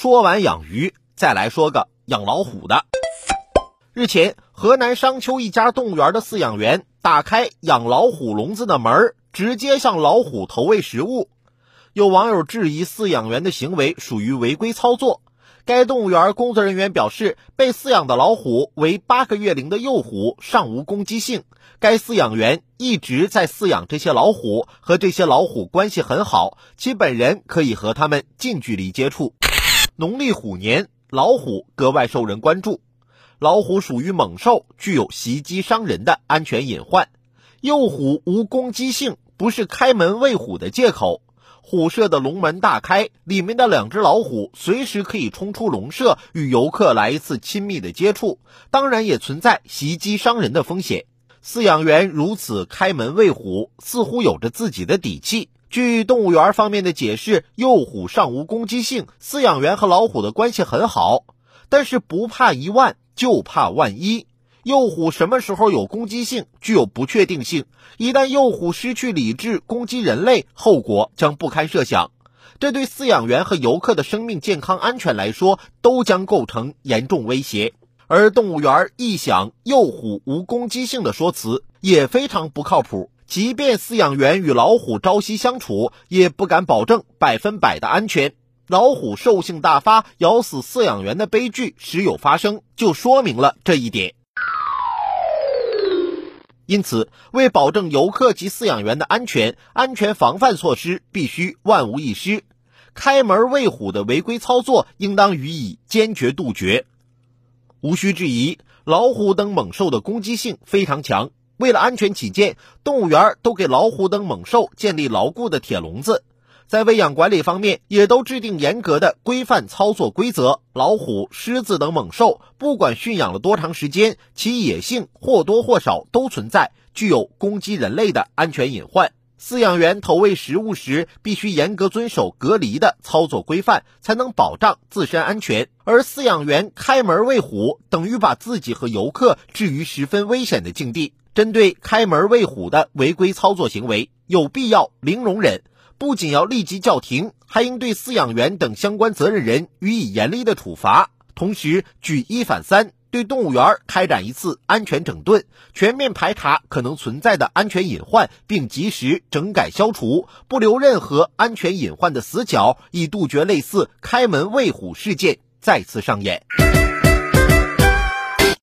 说完养鱼，再来说个养老虎的。日前，河南商丘一家动物园的饲养员打开养老虎笼子的门，直接向老虎投喂食物。有网友质疑饲养员的行为属于违规操作。该动物园工作人员表示，被饲养的老虎为八个月龄的幼虎，尚无攻击性。该饲养员一直在饲养这些老虎，和这些老虎关系很好，其本人可以和它们近距离接触。农历虎年，老虎格外受人关注。老虎属于猛兽，具有袭击伤人的安全隐患。幼虎无攻击性，不是开门喂虎的借口。虎舍的笼门大开，里面的两只老虎随时可以冲出笼舍，与游客来一次亲密的接触，当然也存在袭击伤人的风险。饲养员如此开门喂虎，似乎有着自己的底气。据动物园方面的解释，幼虎尚无攻击性，饲养员和老虎的关系很好。但是不怕一万，就怕万一。幼虎什么时候有攻击性，具有不确定性。一旦幼虎失去理智攻击人类，后果将不堪设想。这对饲养员和游客的生命健康安全来说，都将构成严重威胁。而动物园一想幼虎无攻击性的说辞也非常不靠谱。即便饲养员与老虎朝夕相处，也不敢保证百分百的安全。老虎兽性大发，咬死饲养员的悲剧时有发生，就说明了这一点。因此，为保证游客及饲养员的安全，安全防范措施必须万无一失。开门喂虎的违规操作，应当予以坚决杜绝。无需质疑，老虎等猛兽的攻击性非常强。为了安全起见，动物园都给老虎等猛兽建立牢固的铁笼子。在喂养管理方面，也都制定严格的规范操作规则。老虎、狮子等猛兽，不管驯养了多长时间，其野性或多或少都存在具有攻击人类的安全隐患。饲养员投喂食物时，必须严格遵守隔离的操作规范，才能保障自身安全。而饲养员开门喂虎，等于把自己和游客置于十分危险的境地。针对开门喂虎的违规操作行为，有必要零容忍。不仅要立即叫停，还应对饲养员等相关责任人予以严厉的处罚。同时，举一反三，对动物园开展一次安全整顿，全面排查可能存在的安全隐患，并及时整改消除，不留任何安全隐患的死角，以杜绝类似开门喂虎事件再次上演。